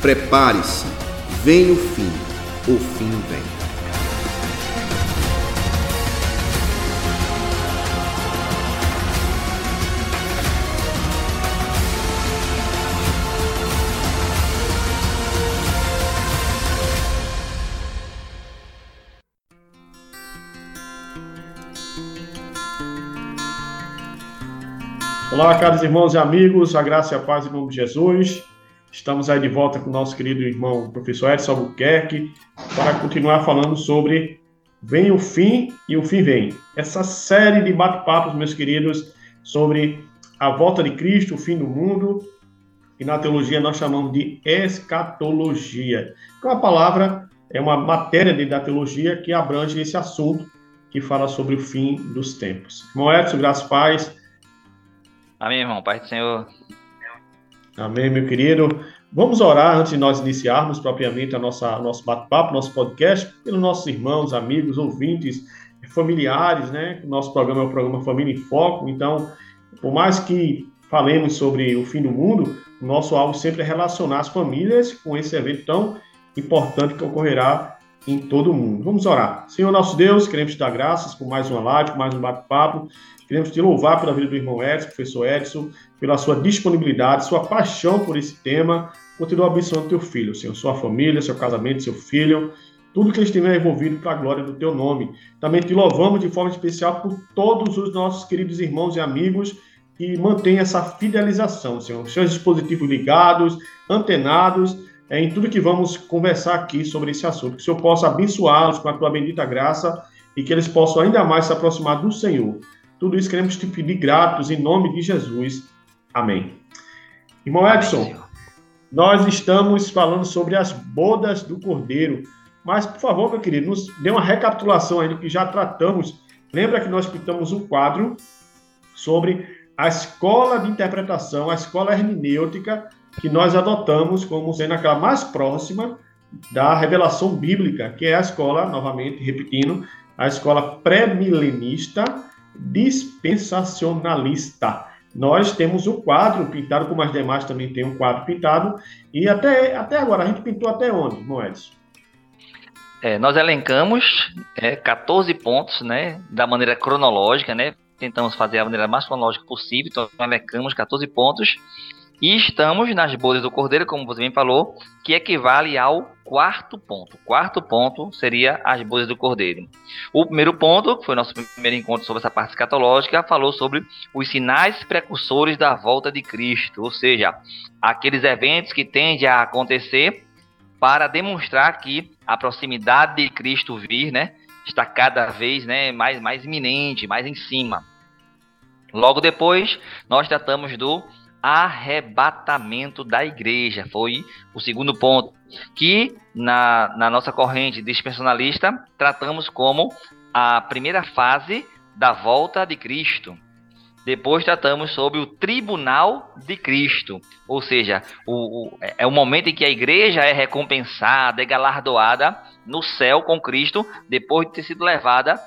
Prepare-se, vem o fim, o fim vem. Olá, caros irmãos e amigos, a graça e a paz em nome de Jesus. Estamos aí de volta com o nosso querido irmão professor Edson Albuquerque para continuar falando sobre Vem o Fim e o Fim Vem. Essa série de bate-papos, meus queridos, sobre a volta de Cristo, o fim do mundo, e na teologia nós chamamos de escatologia. Então, a palavra é uma matéria da teologia que abrange esse assunto que fala sobre o fim dos tempos. Irmão Edson, graças paz. Amém, irmão. Pai do Senhor. Amém, meu querido. Vamos orar antes de nós iniciarmos propriamente a nossa nosso bate-papo, nosso podcast, pelos nossos irmãos, amigos, ouvintes, familiares, né? Nosso programa é o programa Família em Foco. Então, por mais que falemos sobre o fim do mundo, o nosso alvo sempre é relacionar as famílias com esse evento tão importante que ocorrerá em todo o mundo. Vamos orar. Senhor nosso Deus, queremos te dar graças por mais uma live, por mais um bate-papo. Queremos te louvar pela vida do irmão Edson, professor Edson, pela sua disponibilidade, sua paixão por esse tema. Continua abençoando teu filho, Senhor, sua família, seu casamento, seu filho, tudo que eles tiverem envolvido para a glória do teu nome. Também te louvamos de forma especial por todos os nossos queridos irmãos e amigos que mantêm essa fidelização, Senhor. Seus dispositivos ligados, antenados, em tudo que vamos conversar aqui sobre esse assunto. Que o Senhor possa abençoá-los com a tua bendita graça e que eles possam ainda mais se aproximar do Senhor. Tudo isso queremos te pedir gratos em nome de Jesus. Amém. Irmão Edson, nós estamos falando sobre as bodas do Cordeiro. Mas, por favor, meu querido, nos dê uma recapitulação aí do que já tratamos. Lembra que nós pintamos um quadro sobre a escola de interpretação, a escola hermenêutica, que nós adotamos como sendo aquela mais próxima da revelação bíblica, que é a escola, novamente repetindo, a escola pré-milenista dispensacionalista. Nós temos o quadro pintado, como as demais também tem um quadro pintado, e até, até agora, a gente pintou até onde, Moedas? É, nós elencamos é, 14 pontos, né, da maneira cronológica, né, tentamos fazer a maneira mais cronológica possível, então elencamos 14 pontos, e estamos nas bodas do cordeiro, como você bem falou, que equivale ao quarto ponto. Quarto ponto seria as bodas do cordeiro. O primeiro ponto, que foi nosso primeiro encontro sobre essa parte escatológica, falou sobre os sinais precursores da volta de Cristo, ou seja, aqueles eventos que tendem a acontecer para demonstrar que a proximidade de Cristo vir, né, está cada vez, né, mais mais iminente, mais em cima. Logo depois, nós tratamos do arrebatamento da igreja. Foi o segundo ponto. Que na, na nossa corrente dispensacionalista tratamos como a primeira fase da volta de Cristo. Depois tratamos sobre o tribunal de Cristo, ou seja, o, o, é o momento em que a igreja é recompensada, é galardoada no céu com Cristo, depois de ter sido levada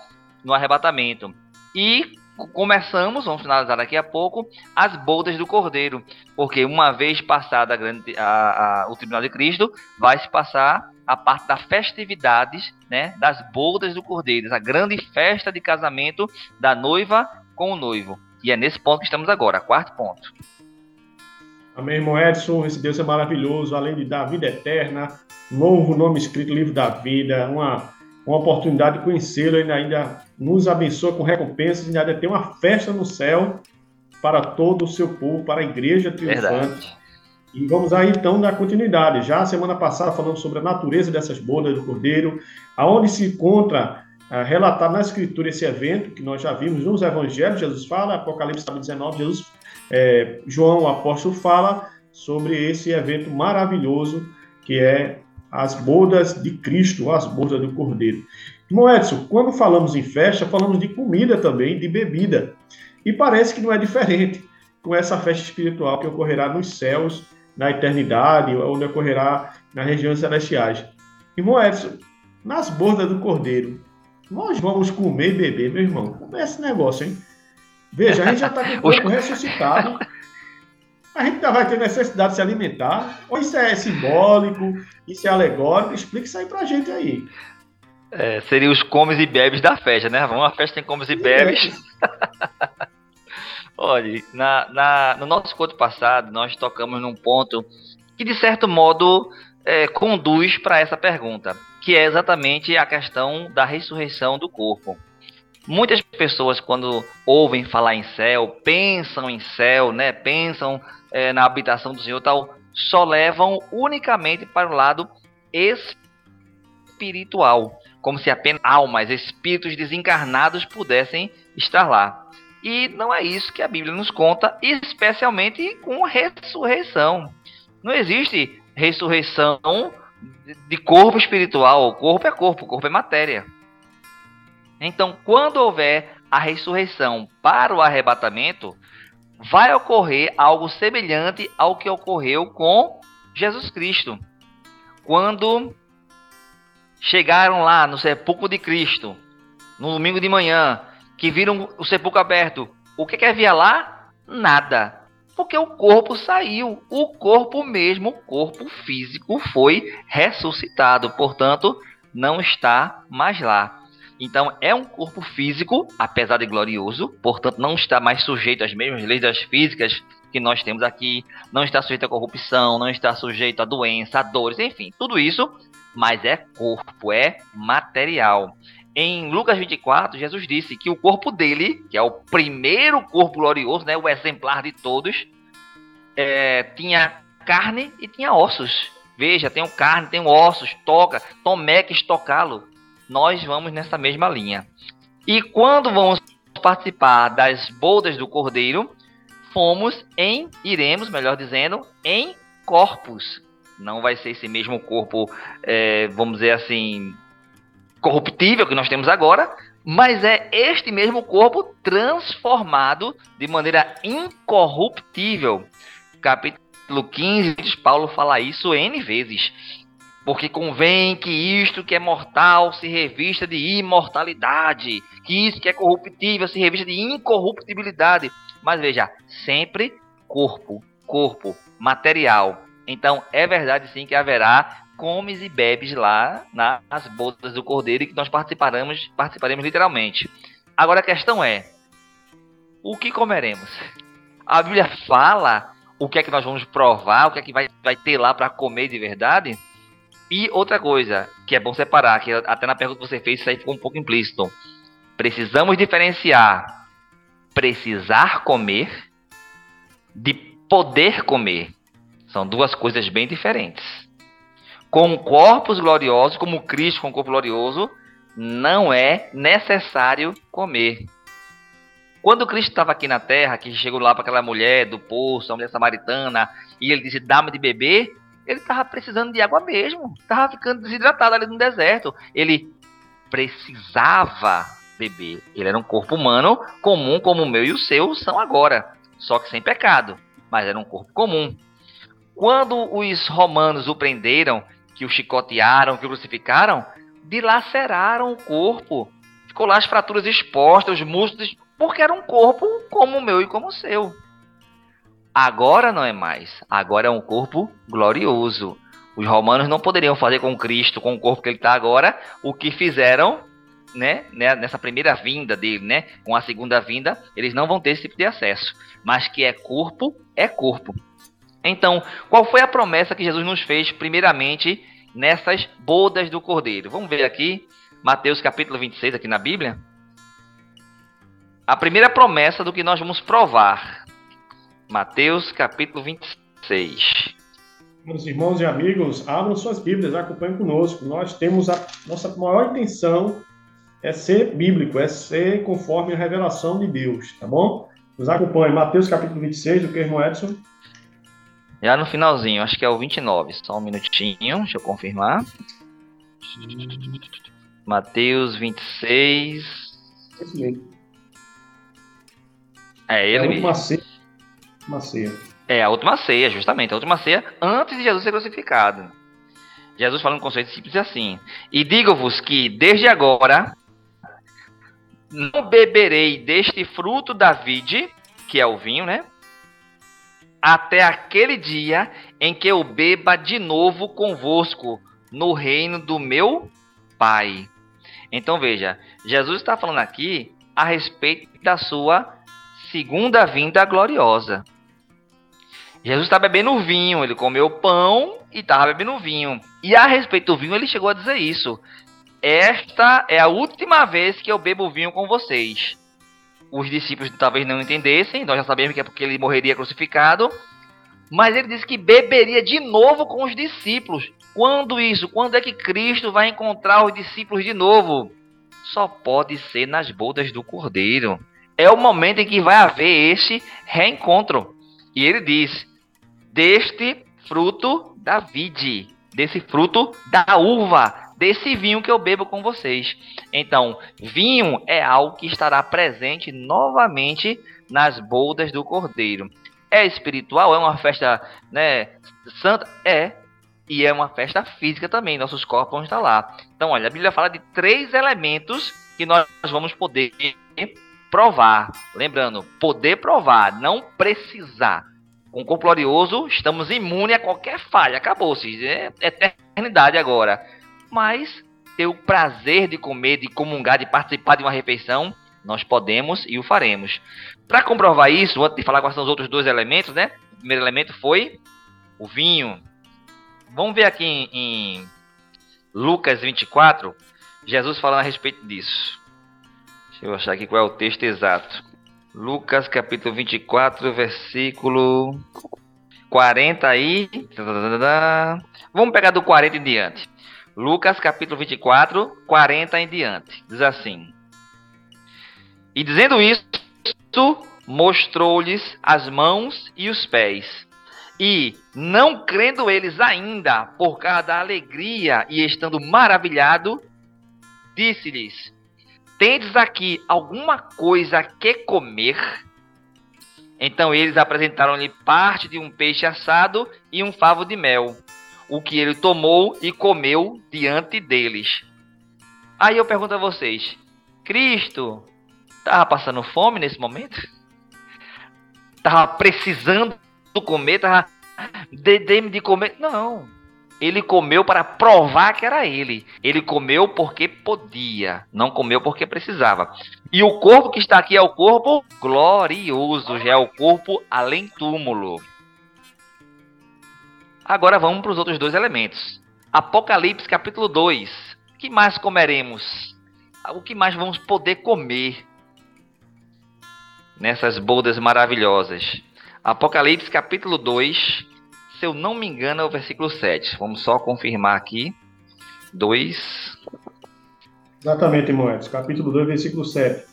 no arrebatamento. E começamos, vamos finalizar daqui a pouco, as bodas do Cordeiro, porque uma vez passada a grande, a, a, o Tribunal de Cristo, vai se passar a parte das festividades, né, das bodas do Cordeiro, a grande festa de casamento da noiva com o noivo. E é nesse ponto que estamos agora, quarto ponto. Amém, irmão Edson. Esse Deus é maravilhoso, além de dar vida eterna, novo nome escrito, livro da vida, uma uma oportunidade de conhecê-lo, ele ainda nos abençoa com recompensas, e ainda tem uma festa no céu para todo o seu povo, para a igreja triunfante. Verdade. E vamos aí então dar continuidade. Já semana passada falamos sobre a natureza dessas bodas do Cordeiro, aonde se encontra uh, relatado na Escritura esse evento que nós já vimos nos Evangelhos. Jesus fala, Apocalipse 19, Jesus, é, João, o apóstolo, fala sobre esse evento maravilhoso que é as bodas de Cristo, as bodas do Cordeiro. Irmão Edson, quando falamos em festa, falamos de comida também, de bebida. E parece que não é diferente com essa festa espiritual que ocorrerá nos céus, na eternidade, onde ocorrerá nas regiões celestiais. Irmão Edson, nas bodas do Cordeiro, nós vamos comer e beber, meu irmão. Como é esse negócio, hein? Veja, a gente já está com o corpo ressuscitado. A gente ainda vai ter necessidade de se alimentar? Ou isso é simbólico, isso é alegórico? Explica isso aí pra gente aí. É, seria os comes e bebes da festa, né? Vamos, a festa tem comes e bebes. Olha, na, na, no nosso conto passado, nós tocamos num ponto que, de certo modo, é, conduz para essa pergunta, que é exatamente a questão da ressurreição do corpo. Muitas pessoas, quando ouvem falar em céu, pensam em céu, né? Pensam é, na habitação do Senhor tal, só levam unicamente para o lado espiritual, como se apenas almas, espíritos desencarnados pudessem estar lá. E não é isso que a Bíblia nos conta, especialmente com ressurreição. Não existe ressurreição de corpo espiritual. Corpo é corpo, corpo é matéria. Então, quando houver a ressurreição para o arrebatamento, vai ocorrer algo semelhante ao que ocorreu com Jesus Cristo. Quando chegaram lá no sepulcro de Cristo, no domingo de manhã, que viram o sepulcro aberto, o que, que havia lá? Nada. Porque o corpo saiu, o corpo mesmo, o corpo físico foi ressuscitado, portanto, não está mais lá. Então é um corpo físico, apesar de glorioso, portanto não está mais sujeito às mesmas leis das físicas que nós temos aqui, não está sujeito à corrupção, não está sujeito a doença, a dores, enfim, tudo isso, mas é corpo, é material. Em Lucas 24, Jesus disse que o corpo dele, que é o primeiro corpo glorioso, né, o exemplar de todos, é, tinha carne e tinha ossos. Veja, tem carne, tem ossos, toca, Tomé quis tocá-lo nós vamos nessa mesma linha. E quando vamos participar das bodas do Cordeiro, fomos em, iremos, melhor dizendo, em corpos. Não vai ser esse mesmo corpo, é, vamos dizer assim, corruptível que nós temos agora, mas é este mesmo corpo transformado de maneira incorruptível. Capítulo 15, Paulo fala isso N vezes. Porque convém que isto que é mortal se revista de imortalidade, que isso que é corruptível se revista de incorruptibilidade. Mas veja, sempre corpo, corpo, material. Então é verdade sim que haverá comes e bebes lá nas bodas do cordeiro e que nós participaremos, participaremos literalmente. Agora a questão é: o que comeremos? A Bíblia fala o que é que nós vamos provar, o que é que vai, vai ter lá para comer de verdade? E outra coisa que é bom separar, que até na pergunta que você fez, isso aí ficou um pouco implícito. Precisamos diferenciar precisar comer de poder comer. São duas coisas bem diferentes. Com corpos gloriosos, como Cristo com corpo glorioso, não é necessário comer. Quando Cristo estava aqui na terra, que chegou lá para aquela mulher do poço, a mulher samaritana, e ele disse: Dá-me de beber, ele estava precisando de água mesmo. Estava ficando desidratado ali no deserto. Ele precisava beber. Ele era um corpo humano comum como o meu e o seu são agora. Só que sem pecado. Mas era um corpo comum. Quando os romanos o prenderam, que o chicotearam, que o crucificaram, dilaceraram o corpo. Ficou lá as fraturas expostas, os músculos, porque era um corpo como o meu e como o seu. Agora não é mais. Agora é um corpo glorioso. Os romanos não poderiam fazer com Cristo, com o corpo que ele está agora, o que fizeram né, né, nessa primeira vinda dele, né, com a segunda vinda, eles não vão ter esse tipo de acesso. Mas que é corpo, é corpo. Então, qual foi a promessa que Jesus nos fez, primeiramente, nessas bodas do Cordeiro? Vamos ver aqui, Mateus capítulo 26, aqui na Bíblia. A primeira promessa do que nós vamos provar Mateus capítulo 26. Meus irmãos e amigos, abram suas Bíblias, acompanhem conosco. Nós temos a nossa maior intenção é ser bíblico, é ser conforme a revelação de Deus, tá bom? Nos acompanhe. Mateus capítulo 26, do que, irmão Edson? Já no finalzinho, acho que é o 29. Só um minutinho, deixa eu confirmar. Mateus 26. Esse mesmo. É ele é mesmo. Última ceia. É, a última ceia, justamente. A última ceia antes de Jesus ser crucificado. Jesus fala um conceito simples assim. E digo-vos que desde agora não beberei deste fruto da vide, que é o vinho, né? até aquele dia em que eu beba de novo convosco no reino do meu Pai. Então veja, Jesus está falando aqui a respeito da sua segunda vinda gloriosa. Jesus está bebendo vinho, ele comeu pão e estava bebendo vinho. E a respeito do vinho, ele chegou a dizer isso. Esta é a última vez que eu bebo vinho com vocês. Os discípulos talvez não entendessem, nós já sabemos que é porque ele morreria crucificado. Mas ele disse que beberia de novo com os discípulos. Quando isso? Quando é que Cristo vai encontrar os discípulos de novo? Só pode ser nas bodas do Cordeiro. É o momento em que vai haver esse reencontro. E ele diz: deste fruto da vide, desse fruto da uva, desse vinho que eu bebo com vocês. Então, vinho é algo que estará presente novamente nas bodas do Cordeiro. É espiritual? É uma festa né, santa? É. E é uma festa física também. Nossos corpos vão estar lá. Então, olha, a Bíblia fala de três elementos que nós vamos poder provar. Lembrando, poder provar, não precisar. Com o corpo glorioso, estamos imunes a qualquer falha. Acabou-se. É eternidade agora. Mas ter o prazer de comer, de comungar, de participar de uma refeição, nós podemos e o faremos. Para comprovar isso, antes de falar quais são os outros dois elementos, né? O primeiro elemento foi o vinho. Vamos ver aqui em, em Lucas 24, Jesus falando a respeito disso. Deixa eu achar aqui qual é o texto exato. Lucas capítulo 24, versículo 40 aí. Vamos pegar do 40 em diante. Lucas capítulo 24, 40 em diante. Diz assim: E dizendo isso, mostrou-lhes as mãos e os pés. E, não crendo eles ainda, por causa da alegria e estando maravilhado, disse-lhes: Tendes aqui alguma coisa que comer? Então eles apresentaram-lhe parte de um peixe assado e um favo de mel, o que ele tomou e comeu diante deles. Aí eu pergunto a vocês: Cristo estava passando fome nesse momento? Estava precisando comer? Estava de, de comer? Não. Ele comeu para provar que era ele. Ele comeu porque podia, não comeu porque precisava. E o corpo que está aqui é o corpo glorioso, já é o corpo além túmulo. Agora vamos para os outros dois elementos. Apocalipse capítulo 2. O que mais comeremos? O que mais vamos poder comer nessas bodas maravilhosas? Apocalipse capítulo 2, se eu não me engano, é o versículo 7. Vamos só confirmar aqui. 2. Exatamente, Moedas. Capítulo 2, versículo 7.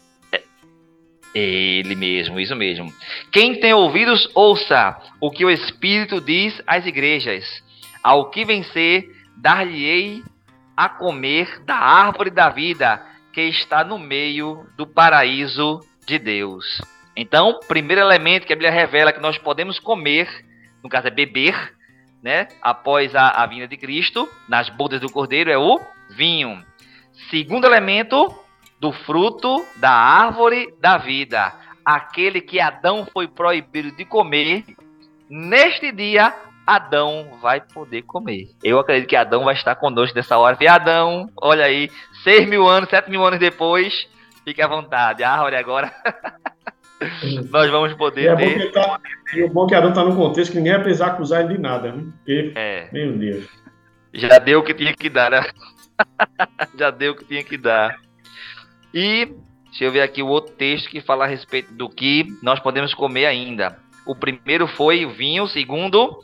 Ele mesmo, isso mesmo. Quem tem ouvidos, ouça o que o Espírito diz às igrejas. Ao que vencer, dar-lhe-ei a comer da árvore da vida que está no meio do paraíso de Deus. Então, primeiro elemento que a Bíblia revela que nós podemos comer, no caso é beber, né, após a, a vinda de Cristo, nas bodas do Cordeiro, é o vinho. Segundo elemento, do fruto da árvore da vida, aquele que Adão foi proibido de comer, neste dia Adão vai poder comer. Eu acredito que Adão vai estar conosco nessa hora. E Adão, olha aí, seis mil anos, sete mil anos depois, fique à vontade. A árvore agora. Nós vamos poder e é ter. Tá, e o bom é que Adão está num contexto que ninguém vai precisar acusar ele de nada, né? Porque, é. meu Deus. Já deu o que tinha que dar, né? Já deu o que tinha que dar. E deixa eu ver aqui o outro texto que fala a respeito do que nós podemos comer ainda. O primeiro foi o vinho, o segundo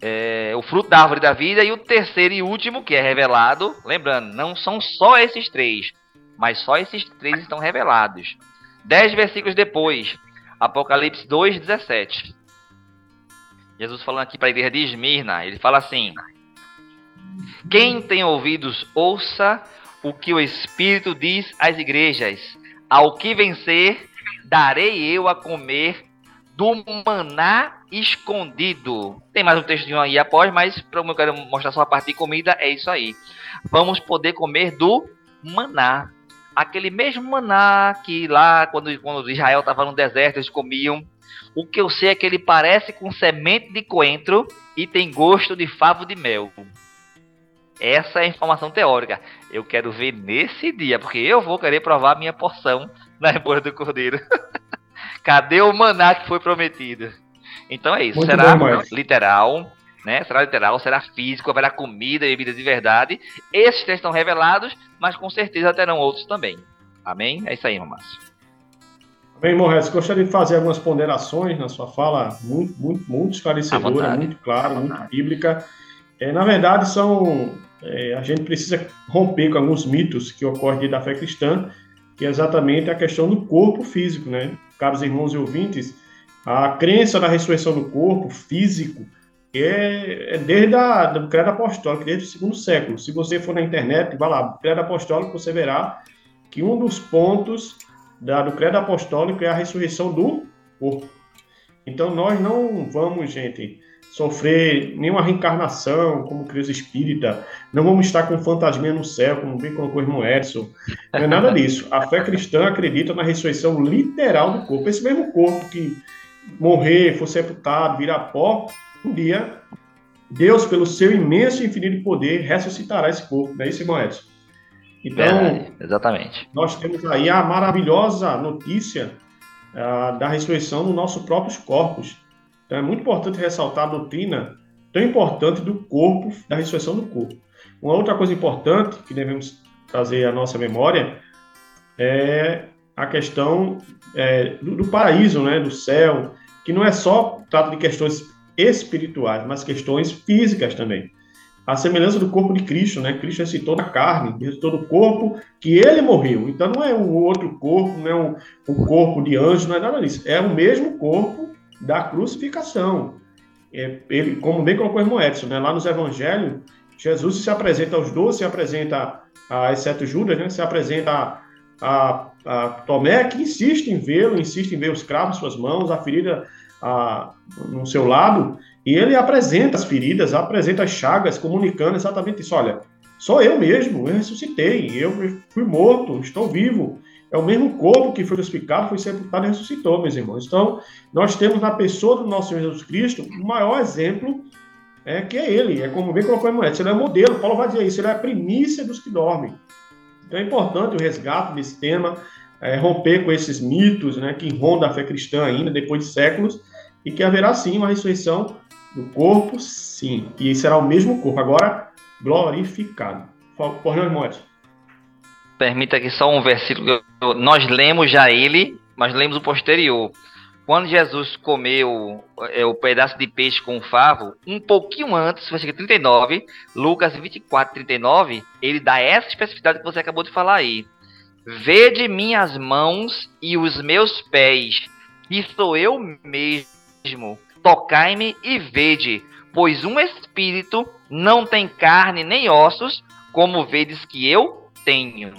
é, o fruto da árvore da vida e o terceiro e último que é revelado. Lembrando, não são só esses três, mas só esses três estão revelados. Dez versículos depois, Apocalipse 2, 17. Jesus falando aqui para a igreja de Esmirna, ele fala assim: Quem tem ouvidos, ouça o que o Espírito diz às igrejas: Ao que vencer, darei eu a comer do maná escondido. Tem mais um textinho aí após, mas como eu quero mostrar só a parte de comida, é isso aí. Vamos poder comer do maná. Aquele mesmo maná que lá, quando, quando Israel estava no deserto, eles comiam. O que eu sei é que ele parece com semente de coentro e tem gosto de favo de mel. Essa é a informação teórica. Eu quero ver nesse dia, porque eu vou querer provar a minha porção na boas do cordeiro. Cadê o maná que foi prometido? Então é isso. Muito será bom, literal, né? Será literal, será físico, haverá comida e bebidas de verdade. Esses três estão revelados, mas com certeza terão outros também. Amém? É isso aí, Márcio. Bem, Morres, gostaria de fazer algumas ponderações na sua fala, muito, muito, muito esclarecedora, muito clara, muito bíblica. É, na verdade, são é, a gente precisa romper com alguns mitos que ocorrem da fé cristã, que é exatamente a questão do corpo físico, né? Caros irmãos e ouvintes, a crença na ressurreição do corpo físico é, é desde a, do credo apostólico, desde o segundo século. Se você for na internet, vá lá, credo apostólico, você verá que um dos pontos da, do credo apostólico é a ressurreição do corpo. Então nós não vamos, gente, sofrer nenhuma reencarnação como criança espírita, não vamos estar com fantasminha no céu, como bem colocou o irmão Edson. Não é nada disso. A fé cristã acredita na ressurreição literal do corpo. Esse mesmo corpo que morrer, for sepultado, virar pó, um dia Deus, pelo seu imenso e infinito poder, ressuscitará esse corpo. Não é isso, irmão Edson? Então, exatamente. Nós temos aí a maravilhosa notícia uh, da ressurreição nos nossos próprios corpos. Então é muito importante ressaltar a doutrina tão importante do corpo, da ressurreição do corpo. Uma outra coisa importante que devemos trazer à nossa memória é a questão é, do, do, paraíso, né, do céu, que não é só trata de questões espirituais, mas questões físicas também. A semelhança do corpo de Cristo, né? Cristo ressuscitou da carne, ressuscitou do corpo que ele morreu. Então não é um outro corpo, não é um, um corpo de anjo, não é nada disso. É o mesmo corpo da crucificação. É, ele, como bem colocou o irmão Edson, né, lá nos evangelhos, Jesus se apresenta aos doze, se apresenta a, exceto Judas, né, se apresenta a, a, a Tomé, que insiste em vê-lo, insiste em ver os cravos, suas mãos, a ferida a, no seu lado, e ele apresenta as feridas, apresenta as chagas, comunicando exatamente isso. Olha, sou eu mesmo, eu ressuscitei, eu fui morto, estou vivo. É o mesmo corpo que foi crucificado, foi sepultado e ressuscitou, meus irmãos. Então, nós temos na pessoa do nosso Senhor Jesus Cristo o maior exemplo é, que é ele. É como bem colocou a mulher. Ele é modelo, Paulo vai dizer isso, ele é a primícia dos que dormem. Então é importante o resgate desse tema, é, romper com esses mitos né, que rondam a fé cristã ainda, depois de séculos, e que haverá sim uma ressurreição do corpo, sim. E será o mesmo corpo, agora glorificado. Por não, irmãos? Permita que só um versículo. Nós lemos já ele, mas lemos o posterior. Quando Jesus comeu é, o pedaço de peixe com o favo, um pouquinho antes, versículo 39, Lucas 24, 39, ele dá essa especificidade que você acabou de falar aí. Vede minhas mãos e os meus pés, que sou eu mesmo. Tocai-me e vede, pois um espírito não tem carne nem ossos, como vedes que eu tenho.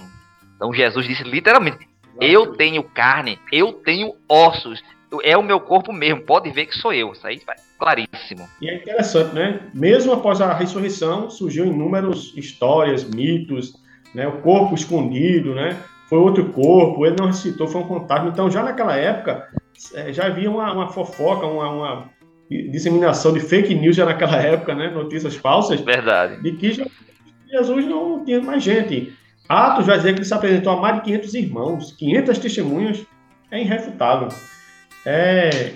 Então Jesus disse literalmente: Eu tenho carne, eu tenho ossos, é o meu corpo mesmo, pode ver que sou eu. Isso aí claríssimo. E é interessante, né? Mesmo após a ressurreição, surgiu inúmeras histórias, mitos, né? O corpo escondido, né? Foi outro corpo, ele não ressuscitou, foi um contágio. Então, já naquela época, é, já havia uma, uma fofoca, uma, uma, disseminação de fake news já naquela época, né? Notícias falsas. Verdade. De que Jesus não tinha mais gente. Atos vai dizer que ele se apresentou a mais de 500 irmãos, 500 testemunhas, é irrefutável. É,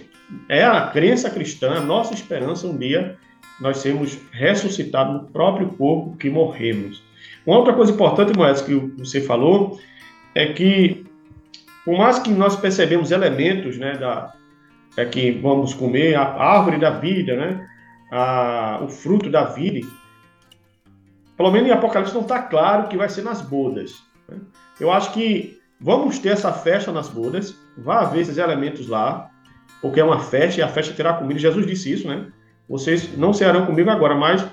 é a crença cristã, a nossa esperança um dia nós sermos ressuscitados no próprio corpo que morremos. Uma outra coisa importante, Moedas, que você falou, é que por mais que nós percebemos elementos, né, da, é que vamos comer a árvore da vida, né, a, o fruto da vida, pelo menos em Apocalipse não está claro que vai ser nas bodas. Né? Eu acho que vamos ter essa festa nas bodas, vai haver esses elementos lá, porque é uma festa e a festa terá comida. Jesus disse isso, né? Vocês não serão comigo agora, mas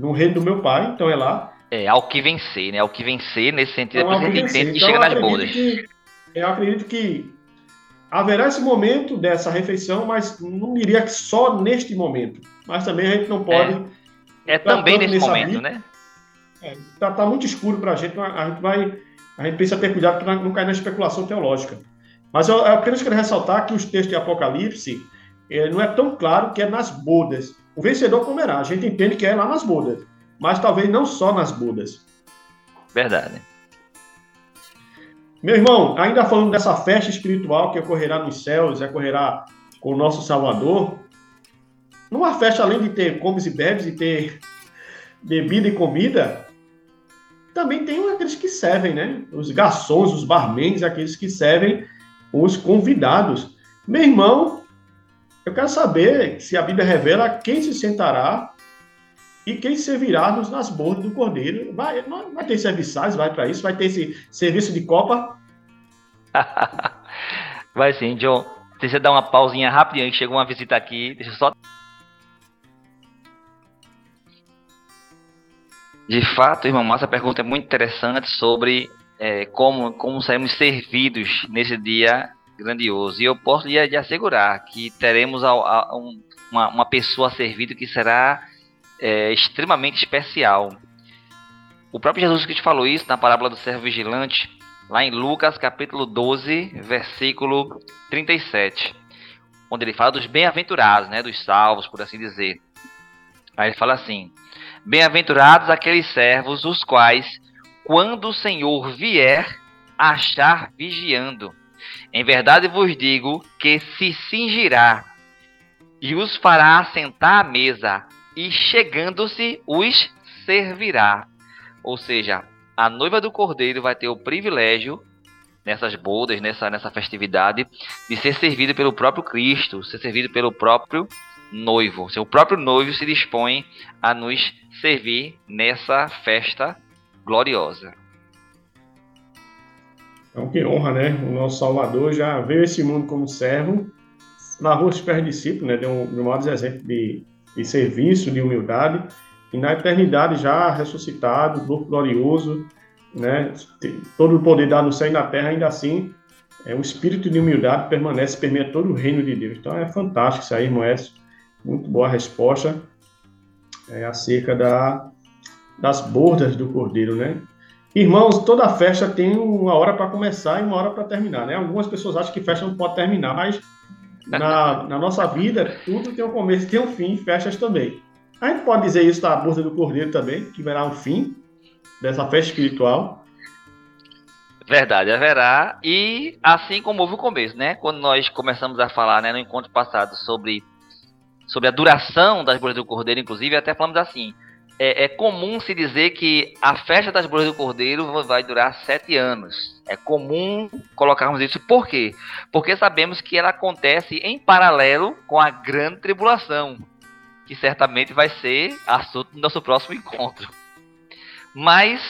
no reino do meu pai, então é lá. É, ao que vencer, né? Ao que vencer, nesse sentido, então, é por que que então, chega nas bodas. Que, eu acredito que haverá esse momento dessa refeição, mas não diria que só neste momento. Mas também a gente não pode. É, é também nesse momento, vida. né? É, tá, tá, muito escuro para a gente, a gente vai, a gente precisa ter cuidado para não cair na especulação teológica. Mas eu, eu apenas quero ressaltar que os textos de Apocalipse é, não é tão claro que é nas bodas. O vencedor comerá. A gente entende que é lá nas bodas, mas talvez não só nas bodas. Verdade. Meu irmão, ainda falando dessa festa espiritual que ocorrerá nos céus, ocorrerá com o nosso Salvador, numa festa, além de ter comes e bebes e ter bebida e comida, também tem aqueles que servem, né? Os garçons, os barmans, aqueles que servem os convidados. Meu irmão, eu quero saber se a Bíblia revela quem se sentará e quem servirá nos, nas bordas do cordeiro. Vai, vai ter serviçais, vai para isso, vai ter esse serviço de copa. vai sim, John. Deixa eu dar uma pausinha rapidinho que chegou uma visita aqui. Deixa eu só. De fato, irmão Massa, a pergunta é muito interessante sobre é, como, como seremos servidos nesse dia grandioso. E eu posso lhe, lhe assegurar que teremos a, a, um, uma, uma, pessoa servida que será é, extremamente especial. O próprio Jesus Cristo falou isso na parábola do servo vigilante, lá em Lucas capítulo 12, versículo 37, onde ele fala dos bem-aventurados, né, dos salvos, por assim dizer. Aí ele fala assim: Bem-aventurados aqueles servos os quais, quando o Senhor vier, achar vigiando. Em verdade vos digo que se cingirá e os fará assentar à mesa, e chegando-se os servirá. Ou seja, a noiva do cordeiro vai ter o privilégio nessas bodas, nessa, nessa festividade, de ser servido pelo próprio Cristo, ser servido pelo próprio noivo. O próprio noivo se dispõe a nos servir nessa festa gloriosa. Então, que honra, né? O nosso Salvador já veio esse mundo como servo, narrou os pés discípulos, né? Deu um, maior exemplo de, de serviço, de humildade, e na eternidade já ressuscitado, glorioso, né? Todo o poder dado no céu e na terra, ainda assim, é um espírito de humildade permanece, permeia todo o reino de Deus. Então é fantástico isso aí, irmão. Muito boa resposta é, acerca da, das bordas do cordeiro, né? Irmãos, toda festa tem uma hora para começar e uma hora para terminar, né? Algumas pessoas acham que festa não pode terminar, mas na, na nossa vida, tudo tem um começo, tem um fim, festas também. A gente pode dizer isso da borda do cordeiro também, que verá um fim dessa festa espiritual. Verdade, haverá. E assim como houve o começo, né? Quando nós começamos a falar né, no encontro passado sobre, sobre a duração das bordas do cordeiro, inclusive, até falamos assim: é, é, comum se dizer que a festa das bodas do Cordeiro vai durar sete anos. É comum colocarmos isso. Por quê? Porque sabemos que ela acontece em paralelo com a grande tribulação, que certamente vai ser assunto do nosso próximo encontro. Mas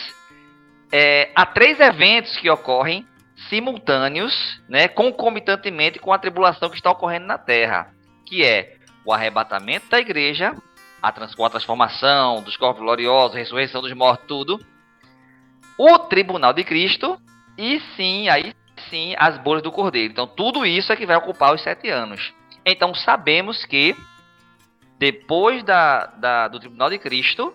é, há três eventos que ocorrem simultâneos, né, concomitantemente com a tribulação que está ocorrendo na Terra, que é o arrebatamento da igreja, a, trans, a transformação dos corpos gloriosos, a ressurreição dos mortos, tudo. O tribunal de Cristo e sim, aí sim, as bolas do Cordeiro. Então, tudo isso é que vai ocupar os sete anos. Então, sabemos que depois da, da, do tribunal de Cristo,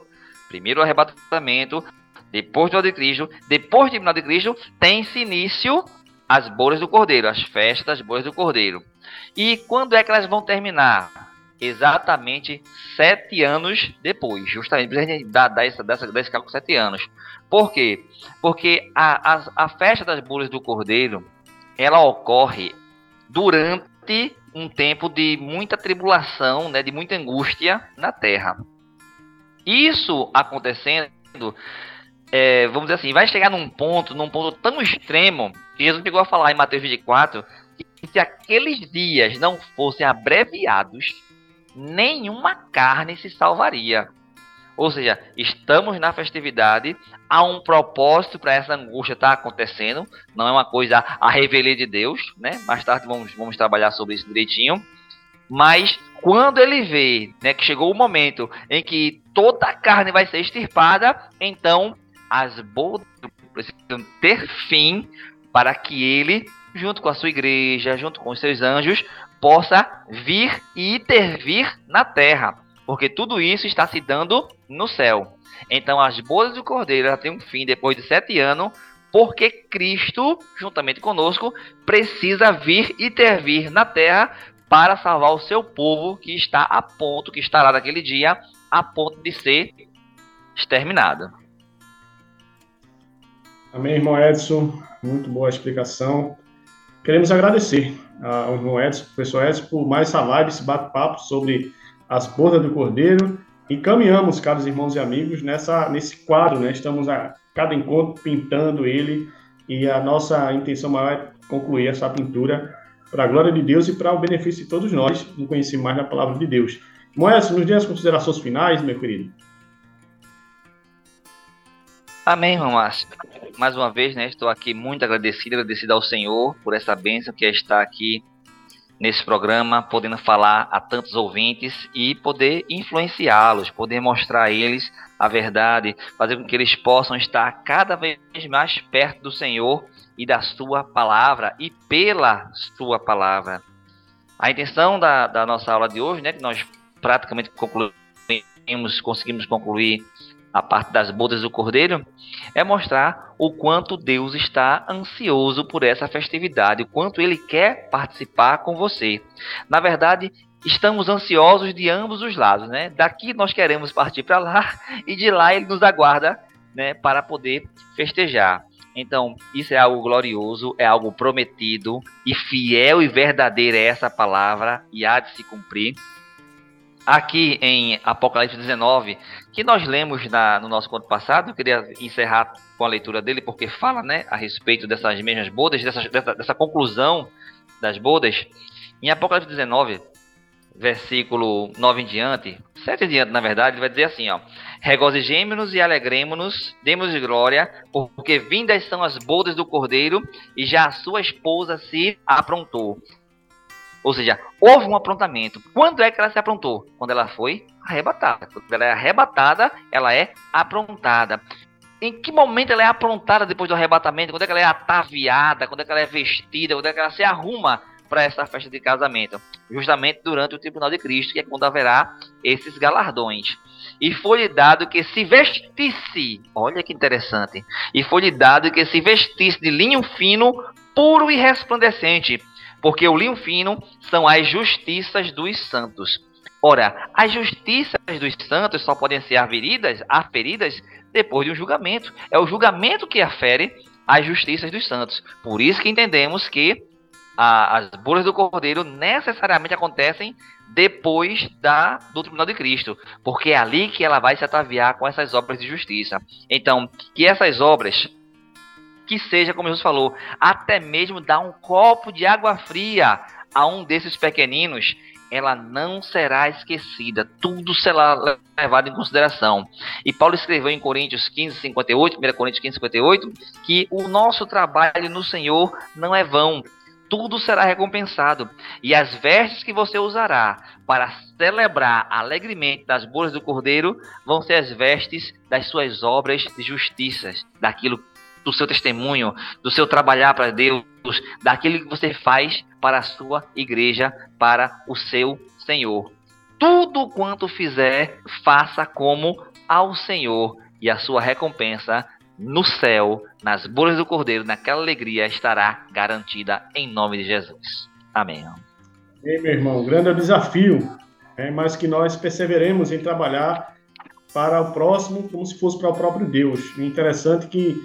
primeiro o arrebatamento, depois do tribunal de Cristo, depois do tribunal de Cristo, tem-se início as bolas do Cordeiro, as festas das bolas do Cordeiro. E quando é que elas vão terminar? Exatamente sete anos depois. Justamente para a gente dar, dar, essa, dessa, desse cálculo sete anos. Por quê? Porque a, a, a festa das bolas do Cordeiro ela ocorre durante um tempo de muita tribulação, né, de muita angústia na terra. Isso acontecendo, é, vamos dizer assim, vai chegar num ponto, num ponto tão extremo, que Jesus chegou a falar em Mateus 24, que se aqueles dias não fossem abreviados, nenhuma carne se salvaria. Ou seja, estamos na festividade, há um propósito para essa angústia estar tá acontecendo, não é uma coisa a revelia de Deus, né? Mais tarde vamos, vamos trabalhar sobre isso direitinho. Mas quando ele vê né, que chegou o momento em que toda a carne vai ser extirpada, então as bodas precisam ter fim para que ele, junto com a sua igreja, junto com os seus anjos, possa vir e intervir na terra, porque tudo isso está se dando no céu. Então, as bodas do cordeiro têm um fim depois de sete anos, porque Cristo, juntamente conosco, precisa vir e intervir na terra para salvar o seu povo que está a ponto, que estará naquele dia a ponto de ser exterminado. Amém, irmão Edson. Muito boa explicação. Queremos agradecer ao Edson, professor Edson, por mais essa live, esse bate-papo sobre as bodas do Cordeiro. E caminhamos, caros irmãos e amigos, nessa, nesse quadro, né? Estamos a cada encontro pintando ele e a nossa intenção maior é concluir essa pintura para a glória de Deus e para o benefício de todos nós, no conhecer mais da palavra de Deus. Moés, nos dê as considerações finais, meu querido. Amém, irmão Márcio. Mais uma vez, né, estou aqui muito agradecido, agradecido ao Senhor por essa bênção que é estar aqui nesse programa, podendo falar a tantos ouvintes e poder influenciá-los, poder mostrar a eles a verdade, fazer com que eles possam estar cada vez mais perto do Senhor e da Sua palavra e pela Sua palavra. A intenção da, da nossa aula de hoje, né, que nós praticamente concluímos, conseguimos concluir a parte das bodas do Cordeiro, é mostrar o quanto Deus está ansioso por essa festividade, o quanto Ele quer participar com você. Na verdade, estamos ansiosos de ambos os lados, né? Daqui nós queremos partir para lá e de lá Ele nos aguarda, né, para poder festejar. Então, isso é algo glorioso, é algo prometido e fiel e verdadeira é essa palavra e há de se cumprir. Aqui em Apocalipse 19, que nós lemos na, no nosso conto passado, eu queria encerrar com a leitura dele, porque fala né, a respeito dessas mesmas bodas, dessa, dessa, conclusão das bodas. Em Apocalipse 19, versículo 9 em diante, 7 em diante, na verdade, ele vai dizer assim, ó: Regozijemo-nos e alegremos-nos, demos glória, porque vindas são as bodas do Cordeiro, e já a sua esposa se aprontou. Ou seja, houve um aprontamento. Quando é que ela se aprontou? Quando ela foi arrebatada. Quando ela é arrebatada, ela é aprontada. Em que momento ela é aprontada depois do arrebatamento? Quando é que ela é ataviada? Quando é que ela é vestida? Quando é que ela se arruma para essa festa de casamento? Justamente durante o tribunal de Cristo, que é quando haverá esses galardões. E foi-lhe dado que se vestisse, olha que interessante, e foi-lhe dado que se vestisse de linho fino, puro e resplandecente, porque o linho fino são as justiças dos santos. Ora, as justiças dos santos só podem ser aferidas, aferidas depois de um julgamento. É o julgamento que afere as justiças dos santos. Por isso que entendemos que a, as bolas do Cordeiro necessariamente acontecem depois da, do Tribunal de Cristo, porque é ali que ela vai se ataviar com essas obras de justiça. Então, que essas obras, que seja, como Jesus falou, até mesmo dar um copo de água fria a um desses pequeninos, ela não será esquecida, tudo será levado em consideração. E Paulo escreveu em Coríntios 15, 58, 1 Coríntios 15, 58, que o nosso trabalho no Senhor não é vão, tudo será recompensado, e as vestes que você usará para celebrar alegremente das bodas do Cordeiro vão ser as vestes das suas obras de justiça, daquilo do seu testemunho, do seu trabalhar para Deus, daquilo que você faz para a sua igreja, para o seu Senhor. Tudo quanto fizer, faça como ao Senhor, e a sua recompensa no céu, nas bolas do Cordeiro, naquela alegria estará garantida em nome de Jesus. Amém. Ei, meu irmão, grande desafio, é, mas que nós perseveremos em trabalhar para o próximo como se fosse para o próprio Deus. interessante que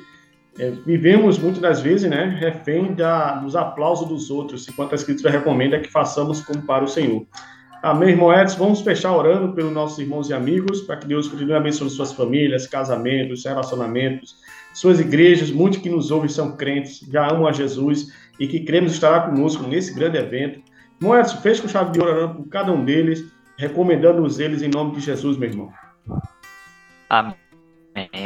é, vivemos muitas das vezes, né, refém da, dos aplausos dos outros, enquanto a Escritura recomenda que façamos como para o Senhor. Amém, irmão Edson? Vamos fechar orando pelos nossos irmãos e amigos, para que Deus continue abençoando suas famílias, casamentos, relacionamentos, suas igrejas, muitos que nos ouvem são crentes, já amam a Jesus e que cremos estará conosco nesse grande evento. Irmão Edson, feche com chave de orando por cada um deles, recomendando-os eles em nome de Jesus, meu irmão. Amém.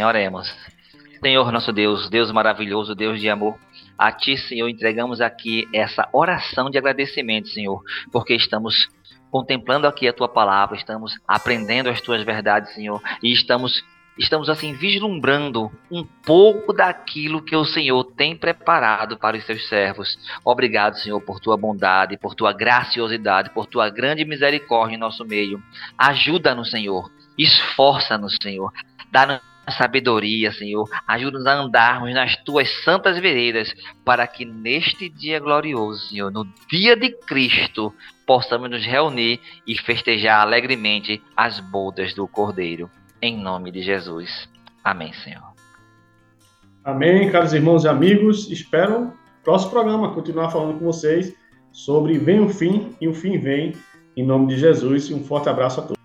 Oremos. Senhor nosso Deus, Deus maravilhoso, Deus de amor, a Ti, Senhor, entregamos aqui essa oração de agradecimento, Senhor, porque estamos contemplando aqui a Tua palavra, estamos aprendendo as Tuas verdades, Senhor, e estamos estamos assim vislumbrando um pouco daquilo que o Senhor tem preparado para os seus servos. Obrigado, Senhor, por tua bondade, por tua graciosidade, por tua grande misericórdia em nosso meio. Ajuda-nos, Senhor. Esforça-nos, Senhor. Dá-nos sabedoria, Senhor. Ajuda-nos a andarmos nas tuas santas veredas, para que neste dia glorioso, Senhor, no dia de Cristo, possamos nos reunir e festejar alegremente as bodas do Cordeiro. Em nome de Jesus. Amém, Senhor. Amém, caros irmãos e amigos. Espero no próximo programa continuar falando com vocês sobre Vem o Fim e o Fim Vem. Em nome de Jesus, um forte abraço a todos.